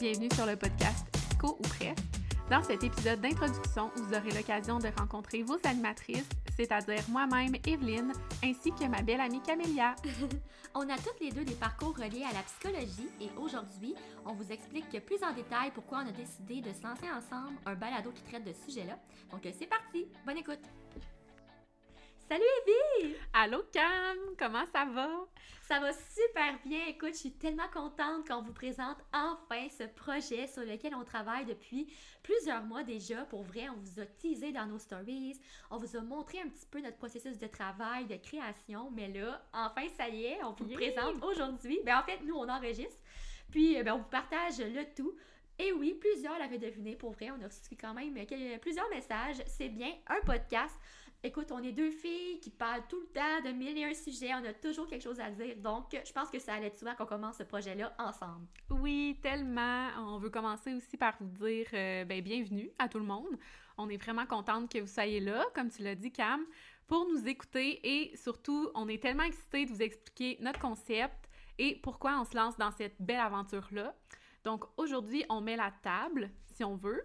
bienvenue sur le podcast Psycho ou Presque. Dans cet épisode d'introduction, vous aurez l'occasion de rencontrer vos animatrices, c'est-à-dire moi-même, Evelyne, ainsi que ma belle amie Camélia. on a toutes les deux des parcours reliés à la psychologie et aujourd'hui, on vous explique plus en détail pourquoi on a décidé de se lancer ensemble un balado qui traite de ce sujet-là. Donc c'est parti, bonne écoute! Salut Evie! Allô Cam, comment ça va? Ça va super bien. Écoute, je suis tellement contente qu'on vous présente enfin ce projet sur lequel on travaille depuis plusieurs mois déjà. Pour vrai, on vous a teasé dans nos stories, on vous a montré un petit peu notre processus de travail, de création, mais là, enfin, ça y est, on vous le présente aujourd'hui. Ben, en fait, nous, on enregistre, puis ben, on vous partage le tout. Et oui, plusieurs l'avaient deviné, pour vrai, on a reçu quand même plusieurs messages. C'est bien un podcast. Écoute, on est deux filles qui parlent tout le temps de mille et un sujets, on a toujours quelque chose à dire. Donc, je pense que ça allait souvent qu'on commence ce projet-là ensemble. Oui, tellement. On veut commencer aussi par vous dire euh, ben, bienvenue à tout le monde. On est vraiment contente que vous soyez là, comme tu l'as dit, Cam, pour nous écouter et surtout, on est tellement excités de vous expliquer notre concept et pourquoi on se lance dans cette belle aventure-là. Donc, aujourd'hui, on met la table, si on veut.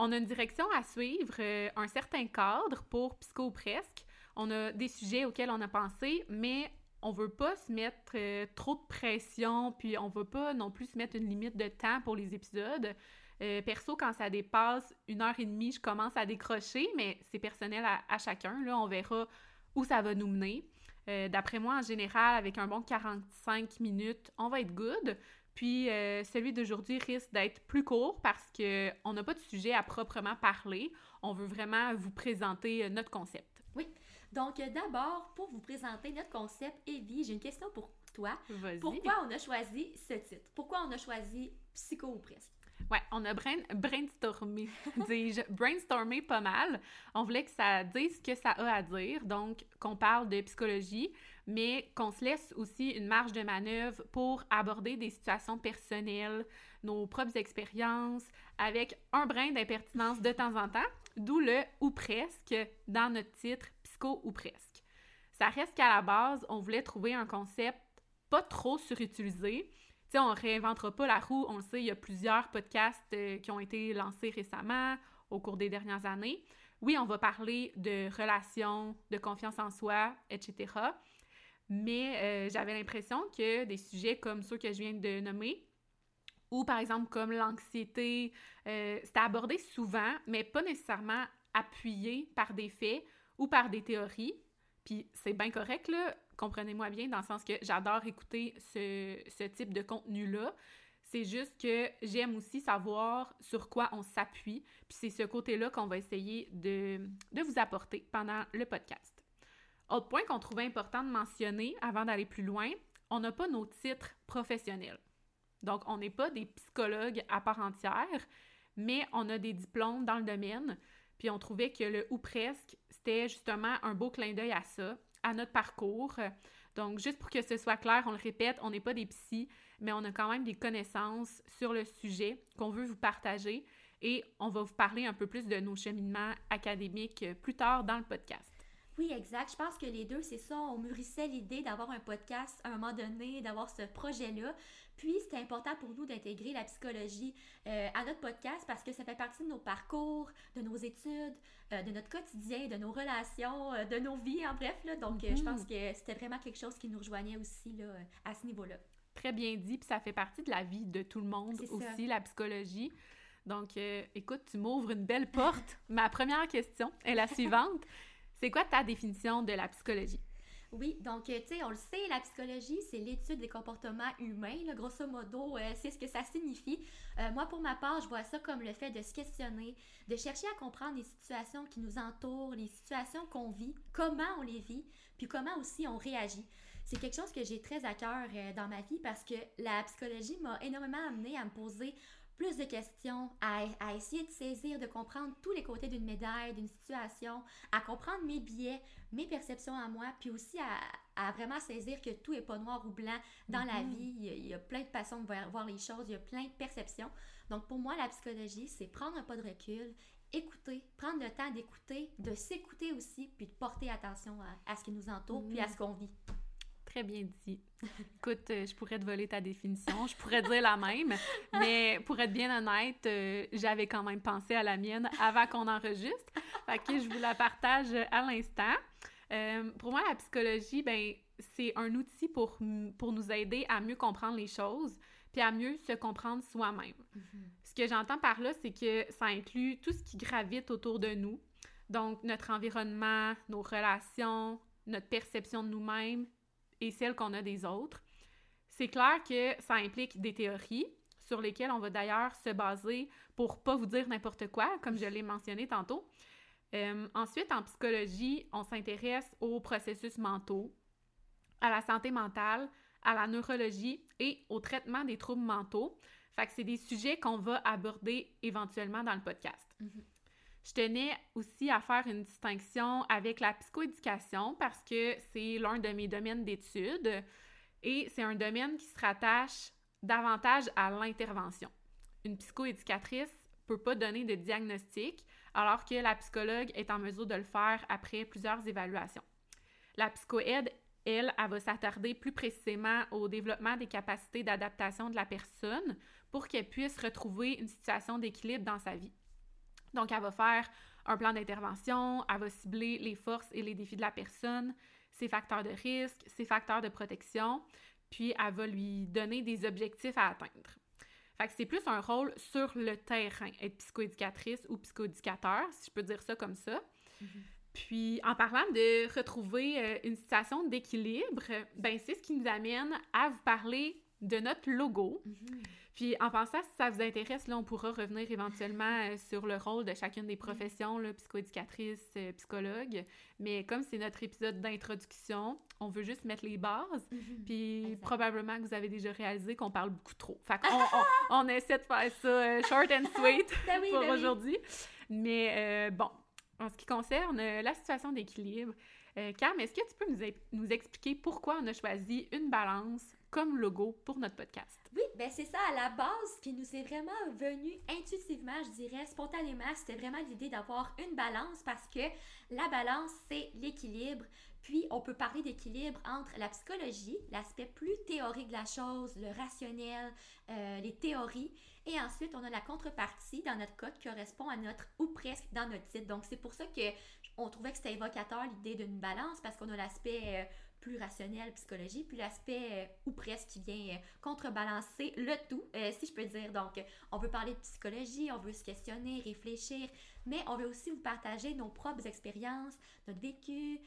On a une direction à suivre, euh, un certain cadre pour Psycho Presque. On a des sujets auxquels on a pensé, mais on veut pas se mettre euh, trop de pression, puis on veut pas non plus se mettre une limite de temps pour les épisodes. Euh, perso, quand ça dépasse une heure et demie, je commence à décrocher, mais c'est personnel à, chacun. Là, on verra où ça va nous mener. D'après moi, en général, avec un bon 45 minutes, on va être good. Puis euh, celui d'aujourd'hui risque d'être plus court parce qu'on n'a pas de sujet à proprement parler. On veut vraiment vous présenter euh, notre concept. Oui. Donc euh, d'abord, pour vous présenter notre concept, Evie, j'ai une question pour toi. Pourquoi on a choisi ce titre? Pourquoi on a choisi Psycho ou presque? Ouais, on a brainstormé, dis-je, brainstormé pas mal. On voulait que ça dise ce que ça a à dire, donc qu'on parle de psychologie, mais qu'on se laisse aussi une marge de manœuvre pour aborder des situations personnelles, nos propres expériences, avec un brin d'impertinence de temps en temps, d'où le ou presque dans notre titre Psycho ou presque. Ça reste qu'à la base, on voulait trouver un concept pas trop surutilisé, sais, on réinventera pas la roue. On le sait, il y a plusieurs podcasts euh, qui ont été lancés récemment, au cours des dernières années. Oui, on va parler de relations, de confiance en soi, etc. Mais euh, j'avais l'impression que des sujets comme ceux que je viens de nommer, ou par exemple comme l'anxiété, euh, c'était abordé souvent, mais pas nécessairement appuyé par des faits ou par des théories. Puis c'est bien correct, là comprenez-moi bien, dans le sens que j'adore écouter ce, type de contenu-là. C'est juste que j'aime aussi savoir sur quoi on s'appuie, puis c'est ce côté-là qu'on va essayer de, de, vous apporter pendant le podcast. Autre point qu'on trouvait important de mentionner avant d'aller plus loin, on n'a pas nos titres professionnels. Donc, on n'est pas des psychologues à part entière, mais on a des diplômes dans le domaine, puis on trouvait que le ou presque, c'était justement un beau clin d'œil à ça, à notre parcours. Donc, juste pour que ce soit clair, on le répète, on n'est pas des psys, mais on a quand même des connaissances sur le sujet qu'on veut vous partager et on va vous parler un peu plus de nos cheminements académiques plus tard dans le podcast. Oui, exact. Je pense que les deux, c'est ça. On mûrissait l'idée d'avoir un podcast à un moment donné, d'avoir ce projet-là. Puis, c'était important pour nous d'intégrer la psychologie euh, à notre podcast parce que ça fait partie de nos parcours, de nos études, euh, de notre quotidien, de nos relations, euh, de nos vies, en bref. Là. Donc, je pense mhm. que c'était vraiment quelque chose qui nous rejoignait aussi là, à ce niveau-là. Très bien dit. Puis, ça fait partie de la vie de tout le monde aussi, la psychologie. Donc, écoute, tu m'ouvres une belle porte. Ma première question est la suivante. C'est quoi ta définition de la psychologie? Oui, donc, euh, tu sais, on le sait, la psychologie, c'est l'étude des comportements humains. grosso modo, euh, c'est ce que ça signifie. Euh, moi, pour ma part, je vois ça comme le fait de se questionner, de chercher à comprendre les situations qui nous entourent, les situations qu'on vit, comment on les vit, puis comment aussi on réagit. C'est quelque chose que j'ai très à cœur dans ma vie parce que la psychologie m'a énormément amené à me poser plus de questions, à, essayer de saisir, de comprendre tous les côtés d'une médaille, d'une situation, à comprendre mes biais, mes perceptions à moi, puis aussi à, vraiment saisir que tout est pas noir ou blanc dans la mhm. vie. Il y, a, plein de façons de voir, les choses, il y a plein de perceptions. Donc pour moi, la psychologie, c'est prendre un pas de recul, écouter, prendre le temps d'écouter, de s'écouter aussi, puis de porter attention à, ce qui nous entoure, puis à mhm. ce qu'on vit. Très bien dit. Écoute, euh, je pourrais te voler ta définition, je pourrais dire la même, mais pour être bien honnête, euh, j'avais quand même pensé à la mienne avant qu'on enregistre. Fait que je vous la partage à l'instant. Euh, pour moi, la psychologie, ben, c'est un outil pour, pour nous aider à mieux comprendre les choses, puis à mieux se comprendre soi-même. Mhm. Ce que j'entends par là, c'est que ça inclut tout ce qui gravite autour de nous. Donc, notre environnement, nos relations, notre perception de nous-mêmes et celle qu'on a des autres. C'est clair que ça implique des théories sur lesquelles on va d'ailleurs se baser pour pas vous dire n'importe quoi, comme je l'ai mentionné tantôt. Euh, ensuite, en psychologie, on s'intéresse aux processus mentaux, à la santé mentale, à la neurologie et au traitement des troubles mentaux. Fait que c'est des sujets qu'on va aborder éventuellement dans le podcast. Mhm. Je tenais aussi à faire une distinction avec la psychoéducation parce que c'est l'un de mes domaines d'études et c'est un domaine qui se rattache davantage à l'intervention. Une psychoéducatrice peut pas donner de diagnostic alors que la psychologue est en mesure de le faire après plusieurs évaluations. La psychoaide, elle, elle va s'attarder plus précisément au développement des capacités d'adaptation de la personne pour qu'elle puisse retrouver une situation d'équilibre dans sa vie. Donc, elle va faire un plan d'intervention, elle va cibler les forces et les défis de la personne, ses facteurs de risque, ses facteurs de protection, puis elle va lui donner des objectifs à atteindre. Fait que c'est plus un rôle sur le terrain, être psychoéducatrice ou psychoéducateur, si je peux dire ça comme ça. Mhm. Puis, en parlant de retrouver euh, une situation d'équilibre, ben c'est ce qui nous amène à vous parler de notre logo. Mhm. Puis en pensant, si ça vous intéresse, là, on pourra revenir éventuellement euh, sur le rôle de chacune des professions, là, psychoéducatrice, euh, psychologue. Mais comme c'est notre épisode d'introduction, on veut juste mettre les bases. Mhm. Puis probablement que vous avez déjà réalisé qu'on parle beaucoup trop. Fait qu'on on, on essaie de faire ça euh, short and sweet Ben oui, pour ben oui. aujourd'hui. Mais euh, bon, en ce qui concerne la situation d'équilibre, euh, Cam, est-ce que tu peux nous, nous expliquer pourquoi on a choisi une balance comme logo pour notre podcast? Oui, ben c'est ça à la base qui nous est vraiment venu intuitivement, je dirais, spontanément. C'était vraiment l'idée d'avoir une balance parce que la balance, c'est l'équilibre. Puis, on peut parler d'équilibre entre la psychologie, l'aspect plus théorique de la chose, le rationnel, euh, les théories, et ensuite, on a la contrepartie dans notre cas qui correspond à notre ou presque dans notre titre. Donc, c'est pour ça que on trouvait que c'était évocateur l'idée d'une balance parce qu'on a l'aspect euh, plus rationnel, psychologie, puis l'aspect euh, ou presque qui vient euh, contrebalancer le tout, euh, si je peux dire. Donc, on veut parler de psychologie, on veut se questionner, réfléchir, mais on veut aussi vous partager nos propres expériences, notre vécu,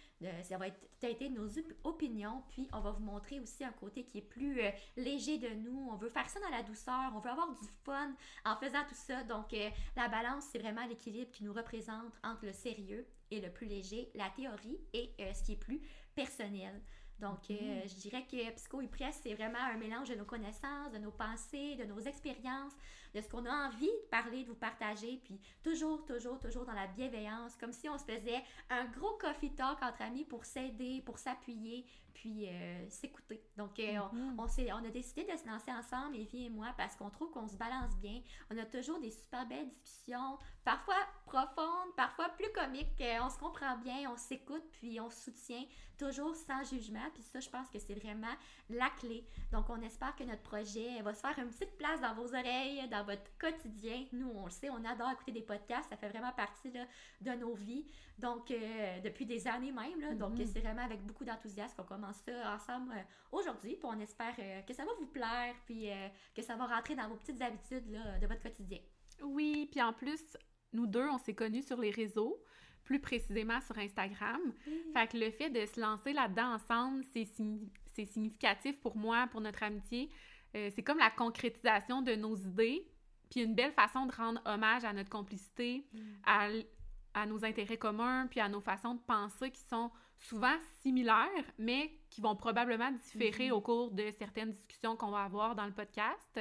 ça va être teinté nos op- opinions, puis on va vous montrer aussi un côté qui est plus léger de nous. On veut faire ça dans la douceur, on veut avoir du fun en faisant tout ça. Donc, la balance, c'est vraiment l'équilibre qui nous représente entre le sérieux et le plus léger, la théorie et ce qui est plus personnel. Donc, euh, je dirais que Psycho et Presse, c'est vraiment un mélange de nos connaissances, de nos pensées, de nos expériences, de ce qu'on a envie de parler, de vous partager, puis toujours, toujours, toujours dans la bienveillance, comme si on se faisait un gros coffee talk entre amis pour s'aider, pour s'appuyer, puis euh, s'écouter. Donc, euh, on- Mhm. on, on a décidé de se lancer ensemble, Evie et moi, parce qu'on trouve qu'on se balance bien. On a toujours des super belles discussions, parfois profondes, parfois plus comiques. On se comprend bien, on s'écoute, puis on se soutient, toujours sans jugement. Puis ça, je pense que c'est vraiment la clé. Donc, on espère que notre projet va se faire une petite place dans vos oreilles, dans votre quotidien. Nous, on le sait, on adore écouter des podcasts. Ça fait vraiment partie là, de nos vies. Donc, euh, depuis des années même. Là, donc, Mhm. c'est vraiment avec beaucoup d'enthousiasme qu'on commence ça ensemble euh, aujourd'hui. Puis on espère euh, que ça va vous plaire, puis que ça va rentrer dans vos petites habitudes là, de votre quotidien. Oui, puis en plus, nous deux, on s'est connus sur les réseaux, plus précisément sur Instagram. Fait que le fait de se lancer là-dedans ensemble, c'est significatif pour moi, pour notre amitié. Euh, c'est comme la concrétisation de nos idées, puis une belle façon de rendre hommage à notre complicité, à, l- à nos intérêts communs, puis à nos façons de penser qui sont souvent similaires, mais qui vont probablement différer Mhm. au cours de certaines discussions qu'on va avoir dans le podcast.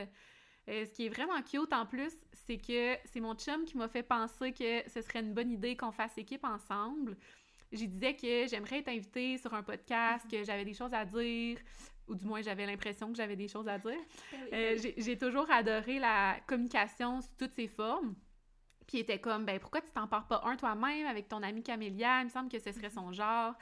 Euh, ce qui est vraiment cute en plus, c'est que c'est mon chum qui m'a fait penser que ce serait une bonne idée qu'on fasse équipe ensemble. J'y disais que j'aimerais être invitée sur un podcast, que j'avais des choses à dire, ou du moins j'avais l'impression que j'avais des choses à dire. Ben Euh, j'ai toujours adoré la communication sous toutes ses formes. Puis il était comme, ben pourquoi tu t'en pars pas un toi-même avec ton ami Camélia? Il me semble que ce serait son genre.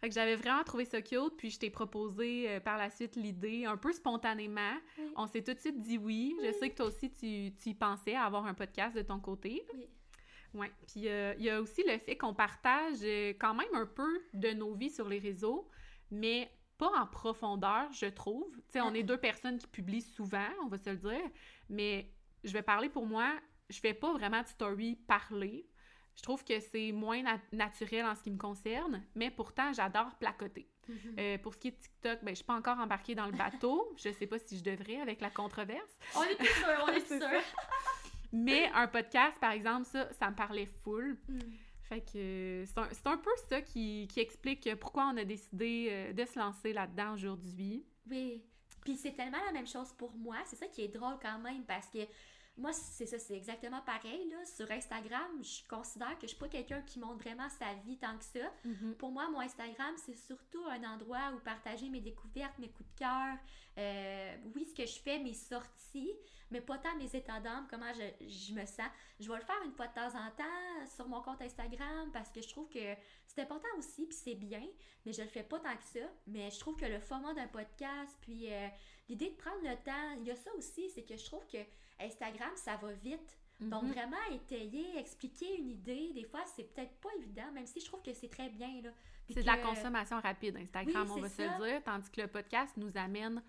Fait que j'avais vraiment trouvé ça cute, puis je t'ai proposé euh, par la suite l'idée, un peu spontanément. Oui. On s'est tout de suite dit oui. Je sais que toi aussi, tu, tu y pensais à avoir un podcast de ton côté. Oui. Ouais. Puis euh, il y a aussi le fait qu'on partage quand même un peu de nos vies sur les réseaux, mais pas en profondeur, je trouve. Tu sais, on est deux personnes qui publient souvent, on va se le dire, mais je vais parler pour moi, je fais pas vraiment de story parler. Je trouve que c'est moins nat- naturel en ce qui me concerne, mais pourtant, j'adore placoter. Mhm. Euh, pour ce qui est de TikTok, ben, je suis pas encore embarquée dans le bateau. je sais pas si je devrais avec la controverse. On est plus sûrs, on est C'est sûrs. Mais un podcast, par exemple, ça, ça me parlait full. Mm. Fait que c'est un, c'est un peu ça qui, qui explique pourquoi on a décidé euh, de se lancer là-dedans aujourd'hui. Oui. Puis c'est tellement la même chose pour moi. C'est ça qui est drôle quand même parce que moi, c'est ça, c'est exactement pareil. Là. Sur Instagram, je considère que je suis pas quelqu'un qui montre vraiment sa vie tant que ça. Pour moi, mon Instagram, c'est surtout un endroit où partager mes découvertes, mes coups de cœur, euh, oui, ce que je fais, mes sorties, mais pas tant mes états d'âme, comment je, je me sens. Je vais le faire une fois de temps en temps sur mon compte Instagram parce que je trouve que c'est important aussi, puis c'est bien, mais je le fais pas tant que ça. Mais je trouve que le format d'un podcast, puis euh, l'idée de prendre le temps, il y a ça aussi, c'est que je trouve que Instagram, ça va vite. Donc, Mhm. vraiment étayer, expliquer une idée, des fois, c'est peut-être pas évident, même si je trouve que c'est très bien. C'est de la consommation rapide, Instagram, Oui, on va se le dire, tandis que le podcast nous amène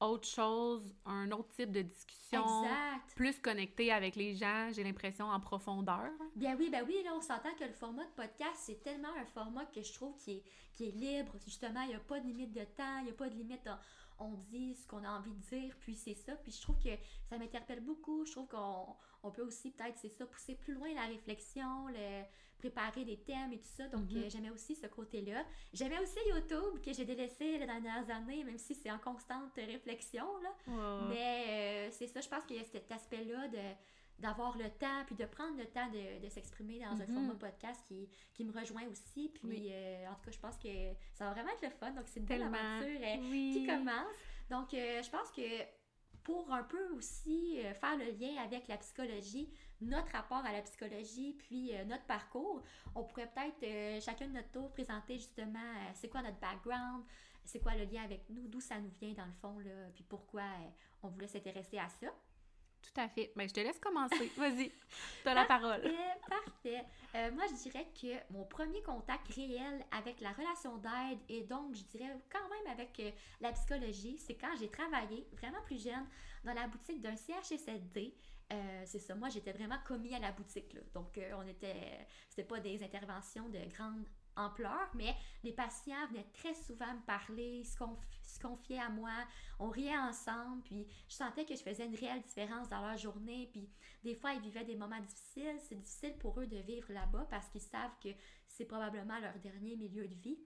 autre chose, un autre type de discussion, Exact. plus connecté avec les gens, j'ai l'impression, en profondeur. Bien oui, ben oui, là, on s'entend que le format de podcast, c'est tellement un format que je trouve qui est, qui est libre. Justement, il n'y a pas de limite de temps, il n'y a pas de limite. On dit ce qu'on a envie de dire, puis c'est ça. Puis je trouve que ça m'interpelle beaucoup. Je trouve qu'on on peut aussi, peut-être, c'est ça, pousser plus loin la réflexion, le, préparer des thèmes et tout ça. Donc, Mhm. euh, j'aimais aussi ce côté-là. J'aimais aussi YouTube, que j'ai délaissé les dernières années, même si c'est en constante réflexion, là. Mais euh, c'est ça, je pense qu'il y a cet aspect-là de d'avoir le temps, puis de prendre le temps de, de s'exprimer dans un Mhm. format podcast qui, qui me rejoint aussi. Puis, Oui. euh, en tout cas, je pense que ça va vraiment être le fun. Donc, c'est une belle Tellement. aventure euh, oui. qui commence. Donc, euh, je pense que pour un peu aussi faire le lien avec la psychologie, notre rapport à la psychologie, puis notre parcours, on pourrait peut-être chacun de notre tour présenter justement c'est quoi notre background, c'est quoi le lien avec nous, d'où ça nous vient dans le fond, là, puis pourquoi on voulait s'intéresser à ça. Tout à fait. Ben, je te laisse commencer. Vas-y, t'as la parole. Parfait. Euh, moi, je dirais que mon premier contact réel avec la relation d'aide et donc, je dirais quand même avec euh, la psychologie, c'est quand j'ai travaillé vraiment plus jeune dans la boutique d'un CHSLD. Euh, c'est ça, moi j'étais vraiment commis à la boutique. Là. Donc, on était, c'était pas des interventions de grande ampleur, mais les patients venaient très souvent me parler, se, conf- se confier à moi, on riait ensemble, puis je sentais que je faisais une réelle différence dans leur journée, puis des fois, ils vivaient des moments difficiles. C'est difficile pour eux de vivre là-bas parce qu'ils savent que c'est probablement leur dernier milieu de vie.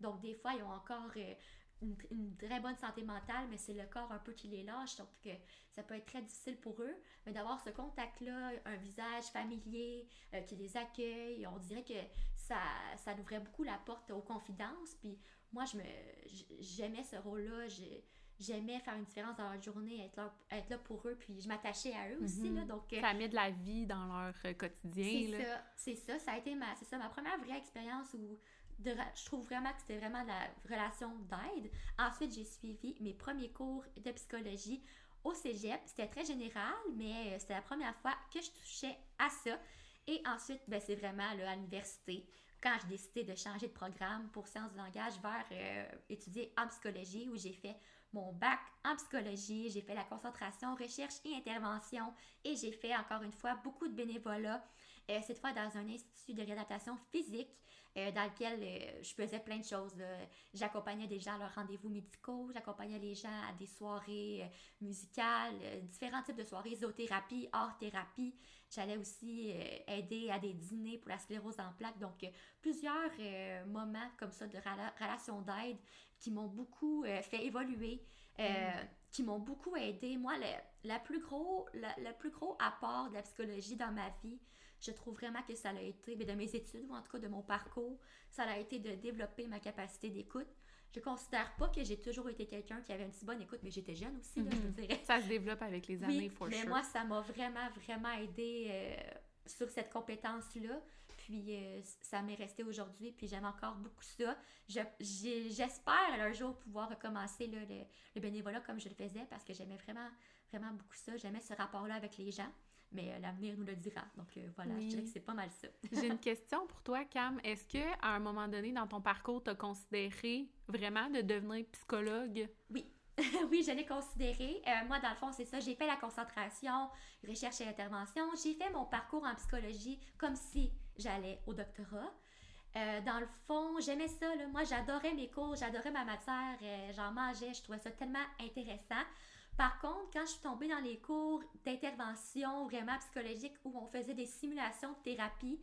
Donc, des fois, ils ont encore euh, une, une très bonne santé mentale, mais c'est le corps un peu qui les lâche. Donc, euh, ça peut être très difficile pour eux. Mais d'avoir ce contact-là, un visage familier euh, qui les accueille, on dirait que ça, ça ouvrait beaucoup la porte aux confidences. Puis, moi, je me, j'aimais ce rôle-là. J'ai- J'aimais faire une différence dans leur journée, être là, être là pour eux, puis je m'attachais à eux aussi. Mhm. Là, donc, euh, Ça met de la vie dans leur euh, quotidien. c'est ça, c'est ça. Ça a été ma, c'est ça, ma première vraie expérience où je trouve vraiment que c'était vraiment la relation d'aide. Ensuite, j'ai suivi mes premiers cours de psychologie au cégep. C'était très général, mais euh, c'était la première fois que je touchais à ça. Et ensuite, ben, c'est vraiment là, à l'université, quand j'ai décidé de changer de programme pour sciences du langage vers euh, étudier en psychologie, où j'ai fait mon bac en psychologie, j'ai fait la concentration, recherche et intervention, et j'ai fait encore une fois beaucoup de bénévolat, euh, cette fois dans un institut de réadaptation physique, euh, dans lequel euh, je faisais plein de choses. J'accompagnais des gens à leurs rendez-vous médicaux, j'accompagnais les gens à des soirées musicales, différents types de soirées, zoothérapie, art-thérapie. J'allais aussi aider à des dîners pour la sclérose en plaques. Donc, plusieurs moments comme ça de rela- relations d'aide qui m'ont beaucoup euh, fait évoluer, euh, qui m'ont beaucoup aidé. Moi, le, la plus gros, la- le plus gros apport de la psychologie dans ma vie, je trouve vraiment que ça a été, mais de mes études, ou en tout cas de mon parcours, ça a été de développer ma capacité d'écoute. Je considère pas que j'ai toujours été quelqu'un qui avait une si bonne écoute, mais j'étais jeune aussi, là, je Mhm. vous dirais. Ça se développe avec les années, Oui, for mais sure. moi, ça m'a vraiment, vraiment aidé euh, sur cette compétence-là. Puis euh, ça m'est resté aujourd'hui, puis j'aime encore beaucoup ça. J'espère un jour pouvoir recommencer le, le, bénévolat comme je le faisais parce que j'aimais vraiment, vraiment beaucoup ça. J'aimais ce rapport-là avec les gens. Mais euh, l'avenir nous le dira. Donc euh, voilà, je dirais que c'est pas mal ça. J'ai une question pour toi, Cam. Est-ce que à un moment donné dans ton parcours, tu as considéré vraiment de devenir psychologue? Oui. oui, je l'ai considéré. Euh, moi, dans le fond, c'est ça. J'ai fait la concentration, recherche et intervention. J'ai fait mon parcours en psychologie comme si j'allais au doctorat. dans le fond, j'aimais ça. Moi, j'adorais mes cours, j'adorais ma matière. J'en mangeais, je trouvais ça tellement intéressant. Par contre, quand je suis tombée dans les cours d'intervention vraiment psychologique où on faisait des simulations de thérapie,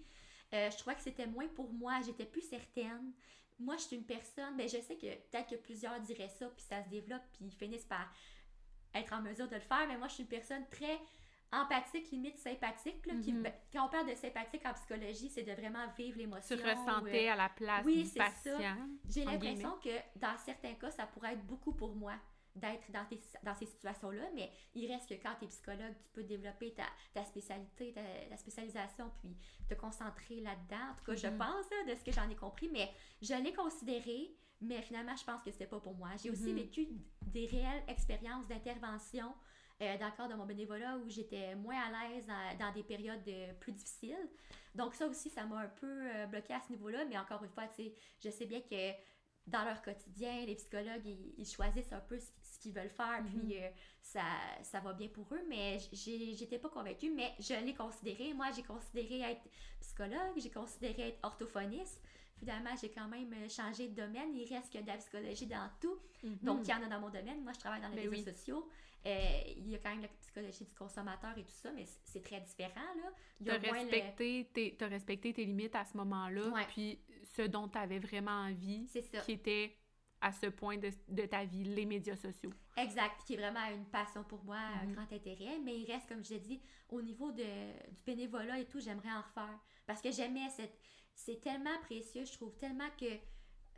euh, je trouvais que c'était moins pour moi, j'étais plus certaine. Moi, je suis une personne, mais ben, je sais que peut-être que plusieurs diraient ça, puis ça se développe, puis ils finissent par être en mesure de le faire, mais moi, je suis une personne très empathique, limite sympathique. Mhm. Ben, quand on parle de sympathique en psychologie, c'est de vraiment vivre l'émotion. Tu ressentais euh, à la place oui, du patient. J'ai l'impression que dans certains cas, ça pourrait être beaucoup pour moi d'être dans, dans ces situations-là, mais il reste que quand tu es psychologue, tu peux développer ta, ta spécialité, ta, spécialisation, puis te concentrer là-dedans. En tout cas, je mm-hmm. pense de ce que j'en ai compris, mais je l'ai considéré, mais finalement, je pense que c'était pas pour moi. J'ai aussi mm-hmm. vécu des réelles expériences d'intervention euh, dans le cadre de mon bénévolat où j'étais moins à l'aise dans, des périodes euh, plus difficiles. Donc ça aussi, ça m'a un peu euh, bloqué à ce niveau-là, mais encore une fois, je sais bien que dans leur quotidien, les psychologues, ils, choisissent un peu ce, qu'ils veulent faire, puis mhm. euh, ça, ça va bien pour eux, mais j'étais pas convaincue, mais je l'ai considéré. Moi, j'ai considéré être psychologue, j'ai considéré être orthophoniste. Finalement, j'ai quand même changé de domaine. Il reste que de la psychologie dans tout. Mhm. Donc, il y en a dans mon domaine. Moi, je travaille dans les ben réseaux sociaux. Euh, il y a quand même la psychologie du consommateur et tout ça, mais c'est très différent. Tu as, respecté tes limites à ce moment-là, puis ce dont tu avais vraiment envie, qui était à ce point de, ta vie, les médias sociaux. Exact, qui est vraiment une passion pour moi, un mhm. grand intérêt, mais il reste, comme je l'ai dit, au niveau de, du bénévolat et tout, j'aimerais en refaire, parce que j'aimais cette... C'est tellement précieux, je trouve tellement que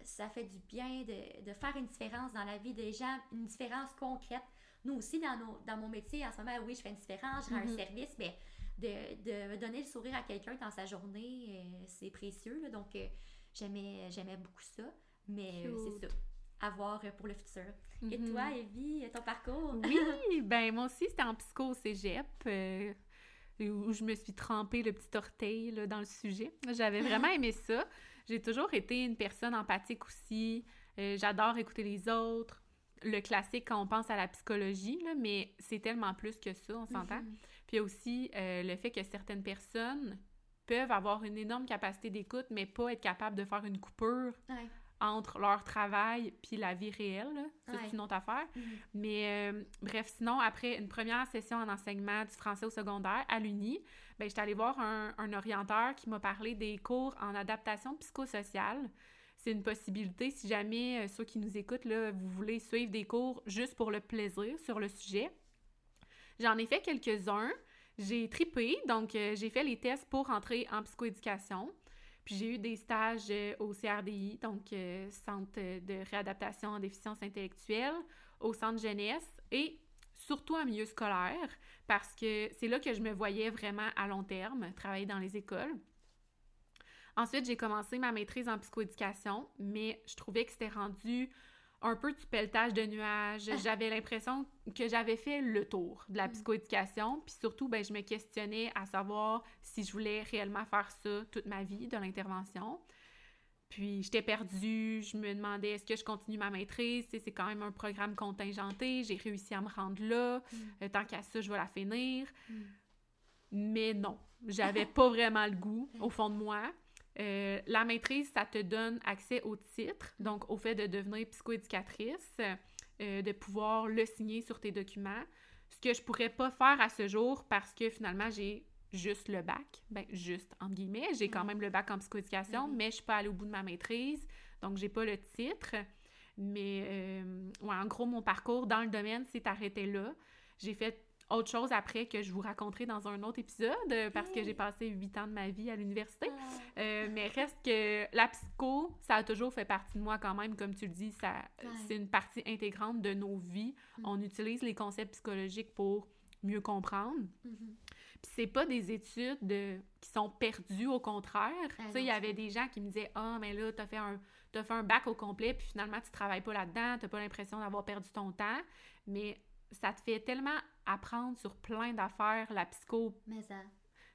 ça fait du bien de, de, faire une différence dans la vie des gens, une différence concrète. Nous aussi, dans, nos, dans mon métier, en ce moment, oui, je fais une différence, je rends un mhm. service, mais de, de, donner le sourire à quelqu'un dans sa journée, euh, c'est précieux. donc, euh, j'aimais, j'aimais beaucoup ça. Mais euh, c'est ça. À voir pour le futur. Et mhm. toi, Evie, ton parcours? Oui, ben moi aussi, c'était en psycho au cégep. où je me suis trempée le petit orteil dans le sujet. J'avais vraiment aimé ça. J'ai toujours été une personne empathique aussi. J'adore écouter les autres le classique quand on pense à la psychologie, là, mais c'est tellement plus que ça, on s'entend. Mhm. Puis aussi euh, le fait que certaines personnes peuvent avoir une énorme capacité d'écoute, mais pas être capable de faire une coupure entre leur travail puis la vie réelle. c'est une autre affaire. Mhm. Mais euh, bref, sinon, après une première session en enseignement du français au secondaire à l'Uni, ben, j'étais allée voir un, un orienteur qui m'a parlé des cours en adaptation psychosociale c'est une possibilité si jamais euh, ceux qui nous écoutent, là, vous voulez suivre des cours juste pour le plaisir sur le sujet. J'en ai fait quelques-uns. J'ai tripé, donc euh, j'ai fait les tests pour entrer en psychoéducation. Puis j'ai eu des stages euh, au CRDI, donc Centre de réadaptation en déficience intellectuelle, au Centre jeunesse et surtout en milieu scolaire, parce que c'est là que je me voyais vraiment à long terme, travailler dans les écoles. Ensuite, j'ai commencé ma maîtrise en psychoéducation, mais je trouvais que c'était rendu un peu du pelletage de nuages. Ah. J'avais l'impression que j'avais fait le tour de la mm. psychoéducation, puis surtout, ben, je me questionnais à savoir si je voulais réellement faire ça toute ma vie, de l'intervention. Puis j'étais perdue, je me demandais est-ce que je continue ma maîtrise, c'est quand même un programme contingenté, j'ai réussi à me rendre là, mm. euh, tant qu'à ça, je vais la finir. Mm. Mais non, j'avais pas vraiment le goût au fond de moi. Euh, la maîtrise, ça te donne accès au titre, donc au fait de devenir psychoéducatrice, euh, de pouvoir le signer sur tes documents, ce que je pourrais pas faire à ce jour parce que finalement, j'ai juste le bac, ben juste entre guillemets, j'ai quand même le bac en psychoéducation, mais je suis pas allée au bout de ma maîtrise, donc j'ai pas le titre. Mais euh, en gros, mon parcours dans le domaine s'est arrêté là. J'ai fait autre chose après que je vous raconterai dans un autre épisode euh, parce que j'ai passé huit ans de ma vie à l'université. Ah. Euh, mais reste que la psycho, ça a toujours fait partie de moi quand même. Comme tu le dis, ça, c'est une partie intégrante de nos vies. Mm. On utilise les concepts psychologiques pour mieux comprendre. Mm-hmm. Puis c'est pas des études de- qui sont perdues, au contraire. Ah tu sais, il y avait des gens qui me disaient « Ah, mais là, t'as fait un t'as fait un bac au complet, puis finalement, tu travailles pas là-dedans, t'as pas l'impression d'avoir perdu ton temps. » Mais ça te fait tellement apprendre sur plein d'affaires, la psycho, Mais ça.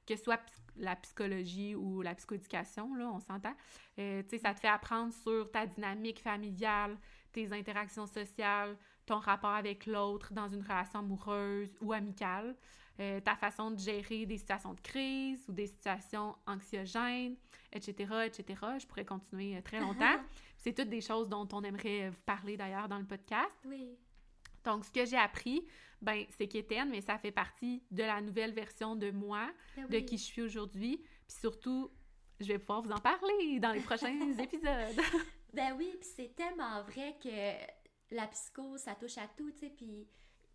que ce soit la psychologie ou la psychoéducation, là, on s'entend. Euh, tu sais, ça te fait apprendre sur ta dynamique familiale, tes interactions sociales, ton rapport avec l'autre dans une relation amoureuse ou amicale, euh, ta façon de gérer des situations de crise ou des situations anxiogènes, etc., etc. Je pourrais continuer euh, très longtemps. C'est toutes des choses dont on aimerait vous parler d'ailleurs dans le podcast. Oui. Donc, ce que j'ai appris, ben, c'est qu'Étienne, mais ça fait partie de la nouvelle version de moi, Ben de qui je suis aujourd'hui. Puis surtout, je vais pouvoir vous en parler dans les prochains épisodes. Ben oui, puis c'est tellement vrai que la psycho, ça touche à tout, tu sais, puis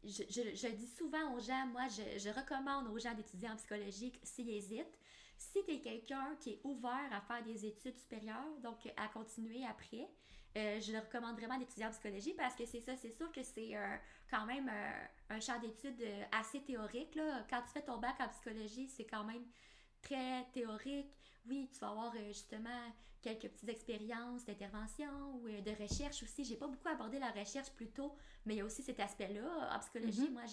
je, je, je le dis souvent aux gens, moi, je, je recommande aux gens d'étudier en psychologie s'ils hésitent. Si tu es quelqu'un qui est ouvert à faire des études supérieures, donc à continuer après, euh, je le recommande vraiment d'étudier en psychologie parce que c'est ça, c'est sûr que c'est euh, quand même euh, un champ d'études assez théorique. Là. Quand tu fais ton bac en psychologie, c'est quand même très théorique. Oui, tu vas avoir justement quelques petites expériences d'intervention ou de recherche aussi. J'ai pas beaucoup abordé la recherche plus tôt, mais il y a aussi cet aspect-là. En psychologie, Mhm, moi,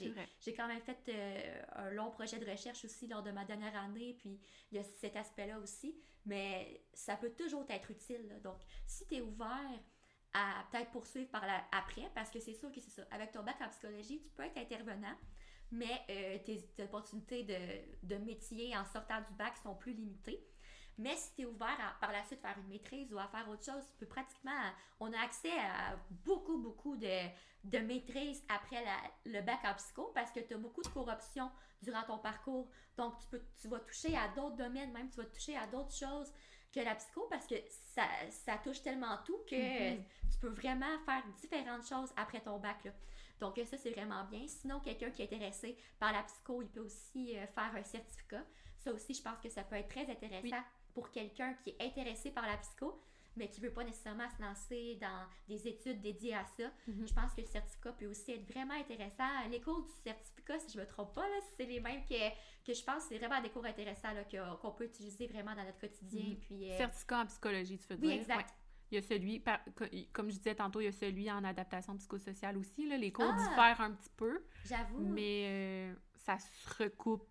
j'ai quand même fait un long projet de recherche aussi lors de ma dernière année, puis il y a cet aspect-là aussi. Mais ça peut toujours être utile. là. Donc, si tu es ouvert à peut-être poursuivre par la, après, parce que c'est sûr que c'est ça. Avec ton bac en psychologie, tu peux être intervenant, mais euh, tes, opportunités de, métier en sortant du bac sont plus limitées. Mais si tu es ouvert à par la suite faire une maîtrise ou à faire autre chose, tu peux pratiquement. On a accès à beaucoup, beaucoup de, de après le bac en psycho parce que tu as beaucoup de corruption durant ton parcours. Donc, tu, peux, tu vas toucher à d'autres domaines, même tu vas toucher à d'autres choses que la psycho parce que ça, ça touche tellement tout que Mhm. tu peux vraiment faire différentes choses après ton bac. Là. Donc, ça, c'est vraiment bien. Sinon, quelqu'un qui est intéressé par la psycho, il peut aussi euh, faire un certificat. Ça aussi, je pense que ça peut être très intéressant Oui. pour quelqu'un qui est intéressé par la psycho, mais qui ne veut pas nécessairement se lancer dans des études dédiées à ça. Mhm. Je pense que le certificat peut aussi être vraiment intéressant. Les cours du certificat, si je ne me trompe pas, c'est les mêmes que, que je pense, c'est vraiment des cours intéressants qu'on peut utiliser vraiment dans notre quotidien. Mhm. Puis, euh, Certificat en psychologie, tu veux oui, dire? exact. Ouais. Il y a celui, par- comme je disais tantôt, il y a celui en adaptation psychosociale aussi. Là. Les cours Ah! diffèrent un petit peu, J'avoue. mais euh, ça se recoupe,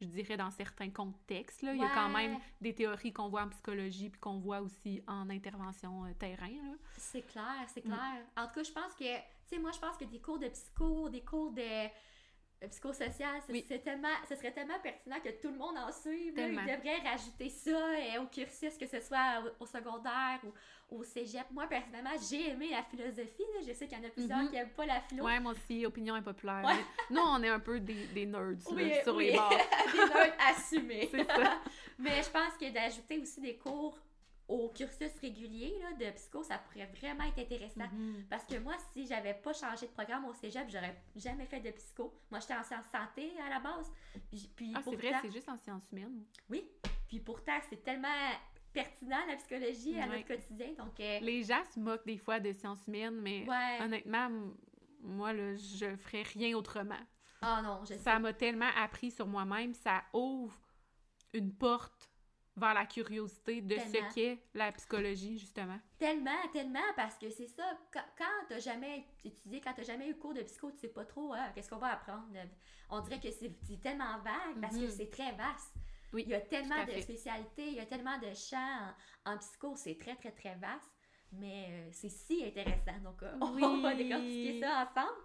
je dirais, dans certains contextes. Là. Il y a quand même des théories qu'on voit en psychologie puis qu'on voit aussi en intervention euh, terrain. C'est clair, c'est Mm. clair. En tout cas, je pense que, tu sais, moi, je pense que des cours de psycho, des cours de psychosocial, ce, Oui. c'est tellement, ce serait tellement pertinent que tout le monde en suive. là. Ils devraient rajouter ça euh, au cursus, que ce soit au, au secondaire ou au cégep. Moi, personnellement, j'ai aimé la philosophie. là. Je sais qu'il y en a plusieurs Mhm. qui n'aiment pas la philo. Ouais, moi aussi, opinion impopulaire. Ouais. Nous, on est un peu des, des nerds là, Oui, sur oui. les bords. des nerds assumés. Ça. Mais je pense que d'ajouter aussi des cours au cursus régulier là, de psycho, ça pourrait vraiment être intéressant. Mhm. Parce que moi, si j'avais pas changé de programme au cégep, j'aurais jamais fait de psycho. Moi, j'étais en sciences santé à la base. Puis, puis Ah, c'est vrai, c'est juste en sciences humaines. oui. Puis pourtant, c'est tellement pertinent la psychologie à Ouais. notre quotidien. Donc, euh, Les gens se moquent des fois de sciences humaines, mais ouais. honnêtement, moi, là, je ferais rien autrement. Oh non, je. Ça m'a tellement appris sur moi-même, ça ouvre une porte vers la curiosité de Tellement. ce qu'est la psychologie, justement. Tellement, tellement, parce que c'est ça. Quand, quand t'as jamais étudié, quand t'as jamais eu cours de psycho, tu sais pas trop hein, qu'est-ce qu'on va apprendre? On dirait que c'est tellement vague parce que Mhm. c'est très vaste. Oui, Il y a tellement de spécialités, il y a tellement de champs en, en psycho, c'est très, très, très vaste. Mais euh, c'est si intéressant. Donc, euh, on va décortiquer ça ensemble.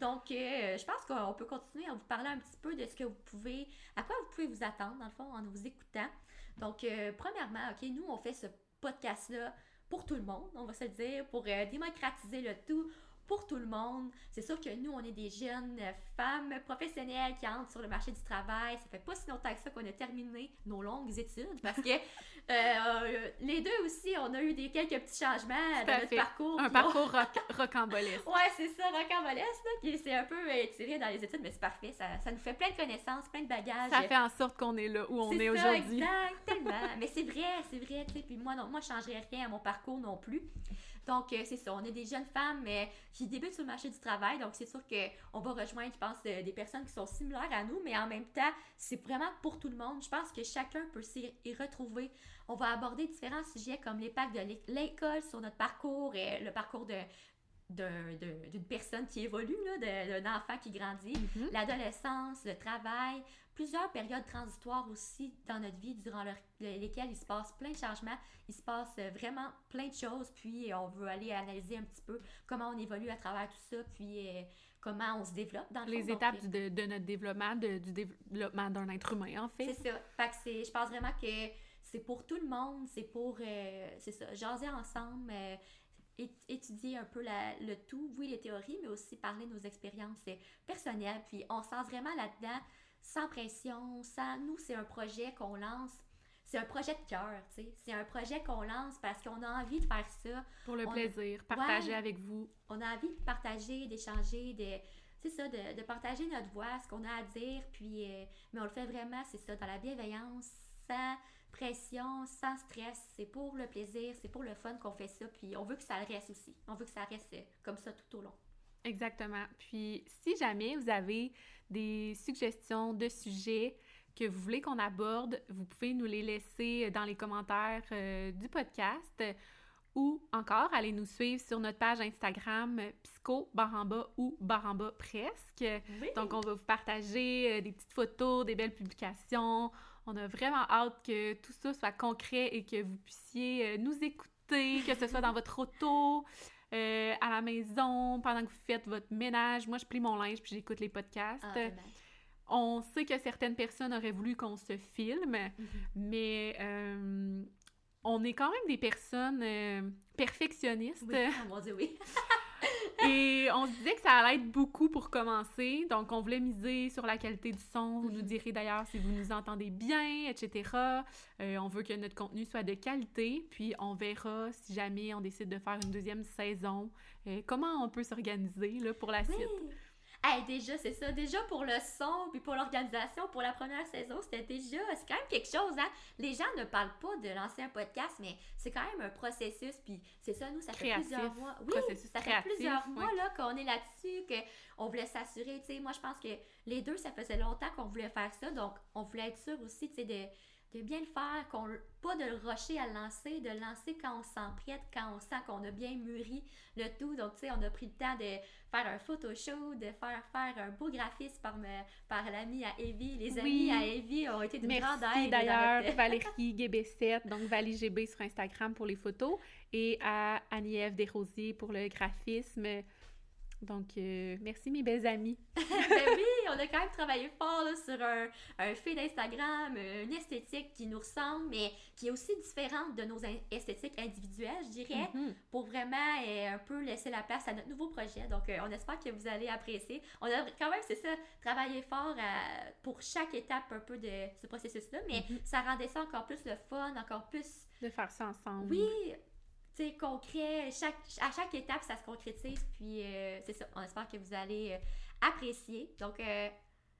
Donc, euh, je pense qu'on peut continuer à vous parler un petit peu de ce que vous pouvez, à quoi vous pouvez vous attendre, dans le fond, en vous écoutant. Donc, euh, premièrement, OK, nous, on fait ce podcast-là pour tout le monde, on va se dire, pour euh, démocratiser le tout pour tout le monde. C'est sûr que nous, on est des jeunes euh, femmes professionnelles qui entrent sur le marché du travail. Ça fait pas si longtemps que ça qu'on a terminé nos longues études parce que Euh, les deux aussi, on a eu des quelques petits changements dans notre fait. parcours. Un parcours roc- rocambolesque. Ouais, c'est ça, rocambolesque, qui c'est un peu euh, tiré dans les études, mais c'est parfait. Ça, ça nous fait plein de connaissances, plein de bagages. Ça fait en sorte qu'on est là où on est aujourd'hui. Exact, tellement. Mais c'est vrai, c'est vrai. Puis moi, non, moi, je changerais rien à mon parcours non plus. Donc, c'est ça. On est des jeunes femmes qui débutent sur le marché du travail. Donc, c'est sûr qu'on va rejoindre, je pense, euh, des personnes qui sont similaires à nous, mais en même temps, c'est vraiment pour tout le monde. Je pense que chacun peut s'y retrouver. On va aborder différents sujets comme l'impact de l'é- l'école sur notre parcours, et le parcours de d'un- d'un- d'une personne qui évolue, d'un enfant qui grandit Mhm. l'adolescence, le travail, plusieurs périodes transitoires aussi dans notre vie durant leur- lesquelles il se passe plein de changements, il se passe euh, vraiment plein de choses, puis euh, on veut aller analyser un petit peu comment on évolue à travers tout ça, puis euh, comment on se développe dans le Les fond. Étapes de, de notre développement, de- du développement d'un être humain, en fait. C'est ça. Fait que c'est, je pense vraiment que c'est pour tout le monde, c'est pour, euh, c'est ça, jaser ensemble, euh, étudier un peu la- le tout, oui, les théories, mais aussi parler de nos expériences personnelles. Puis on se lance vraiment là-dedans, sans pression, sans nous, c'est un projet qu'on lance. C'est un projet de cœur, tu sais. C'est un projet qu'on lance parce qu'on a envie de faire ça. Pour le On- plaisir, partager Ouais. avec vous. On a envie de partager, d'échanger, de, c'est ça, de, de partager notre voix, ce qu'on a à dire. Puis, euh, mais on le fait vraiment, c'est ça, dans la bienveillance, sans pression, sans stress. C'est pour le plaisir, c'est pour le fun qu'on fait ça. Puis on veut que ça le reste aussi. On veut que ça reste euh, comme ça tout au long. Exactement. Puis, si jamais vous avez des suggestions de sujets que vous voulez qu'on aborde, vous pouvez nous les laisser dans les commentaires euh, du podcast ou encore aller nous suivre sur notre page Instagram euh, Psycho Baramba ou Baramba Presque. Oui. Donc, on va vous partager euh, des petites photos, des belles publications. On a vraiment hâte que tout ça soit concret et que vous puissiez euh, nous écouter, que ce soit dans votre auto, euh, à la maison, pendant que vous faites votre ménage. Moi, je plie mon linge puis j'écoute les podcasts. Ah, vraiment. On sait que certaines personnes auraient voulu qu'on se filme, Mhm. mais euh, on est quand même des personnes euh, perfectionnistes. Oui, oh mon Dieu, oui. Et on se disait que ça allait être beaucoup pour commencer. Donc, on voulait miser sur la qualité du son. Vous nous Mhm. direz d'ailleurs si vous nous entendez bien, etc. Euh, on veut que notre contenu soit de qualité. Puis, on verra si jamais on décide de faire une deuxième saison, euh, comment on peut s'organiser pour la Oui. Hey, déjà, c'est ça. Déjà pour le son, puis pour l'organisation, pour la première saison, c'était déjà. C'est quand même quelque chose, hein. Les gens ne parlent pas de lancer un podcast, mais c'est quand même un processus, puis c'est ça, nous, ça fait plusieurs mois. Oui, processus ça fait plusieurs mois, là, qu'on est là-dessus, qu'on voulait s'assurer, tu sais. Moi, je pense que les deux, ça faisait longtemps qu'on voulait faire ça, donc on voulait être sûr aussi, tu sais, de de bien le faire, qu'on, pas de le rusher à le lancer, de le lancer quand on s'emprête, quand on sent qu'on a bien mûri le tout. Donc, tu sais, on a pris le temps de faire un photoshoot, de faire faire un beau graphisme par, me- par l'ami à Evie. Les Oui. amis à Evie ont été d'une grande aide. d'ailleurs notre- Valérie GB7, donc Valie GB sur Instagram pour les photos, et à Annie-Ève Desrosiers pour le graphisme. Donc, euh, merci mes belles amies. ben oui, on a quand même travaillé fort là, sur un, un feed Instagram, une esthétique qui nous ressemble, mais qui est aussi différente de nos esthétiques individuelles, je dirais. Mhm. pour vraiment euh, un peu laisser la place à notre nouveau projet. Donc, euh, on espère que vous allez apprécier. On a quand même, c'est ça, travaillé fort à- pour chaque étape un peu de ce processus-là, mais Mhm. ça rendait ça encore plus le fun, encore plus, De faire ça ensemble. oui, sais, concret. À chaque étape, ça se concrétise. Puis, euh, c'est ça, on espère que vous allez euh, apprécier. Donc,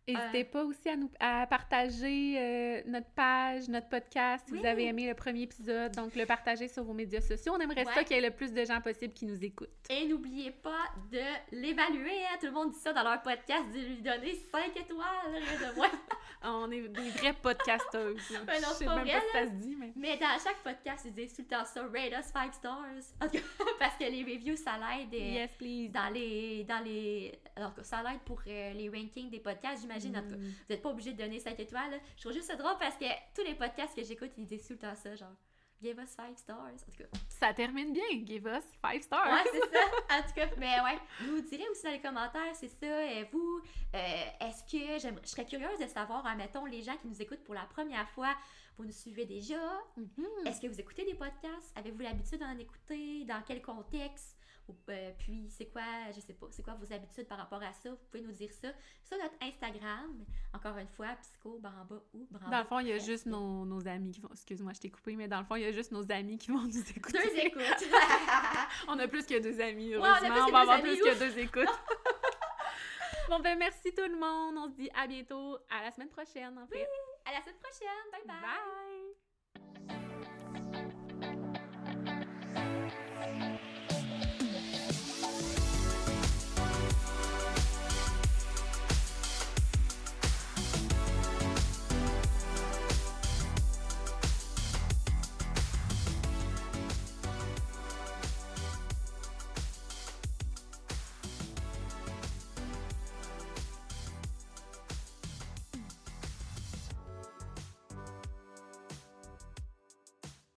euh, N'hésitez pas aussi à nous à partager euh, notre page, notre podcast, si vous avez aimé le premier épisode. Donc, le partager sur vos médias sociaux. On aimerait ça qu'il y ait le plus de gens possible qui nous écoutent. et n'oubliez pas de l'évaluer. hein. Tout le monde dit ça dans leur podcast, de lui donner 5 étoiles, de moins. On est des vraies podcasteuses. non, Je sais pas même vrai, pas si ça se dit, mais... Mais dans chaque podcast, ils disent tout le temps ça, rate us 5 stars. En tout cas, parce que les reviews, ça l'aide. euh, Yes, please. Dans les, dans les, alors que ça l'aide pour euh, les rankings des podcasts, j'imagine. En tout cas, Mm. vous n'êtes pas obligé de donner 5 étoiles. là. Je trouve juste ça drôle parce que tous les podcasts que j'écoute, ils disent tout le temps ça, genre, give us 5 stars. En tout cas, Ça termine bien. Give us five stars. ouais, c'est ça. En tout cas, mais ouais, vous direz aussi dans les commentaires, c'est ça. euh, vous, euh, est-ce que je serais curieuse de savoir, admettons, les gens qui nous écoutent pour la première fois, Vous nous suivez déjà? Mhm. Est-ce que vous écoutez des podcasts? Avez-vous l'habitude d'en écouter? Dans quel contexte? Ou, euh, puis, c'est quoi, je sais pas, c'est quoi vos habitudes par rapport à ça? Vous pouvez nous dire ça sur notre Instagram. Encore une fois, Psycho, Baramba ou Baramba. Dans le fond, il y a juste nos, nos amis qui vont. Excuse-moi, je t'ai coupé, mais dans le fond, il y a juste nos amis qui vont nous écouter. Deux écoutes! On a plus que deux amis, Ouais, on a heureusement. on, va avoir amis, plus que deux écoutes. bon, ben, merci tout le monde. On se dit à bientôt, à la semaine prochaine, en fait. à la semaine prochaine! bye! bye. Bye!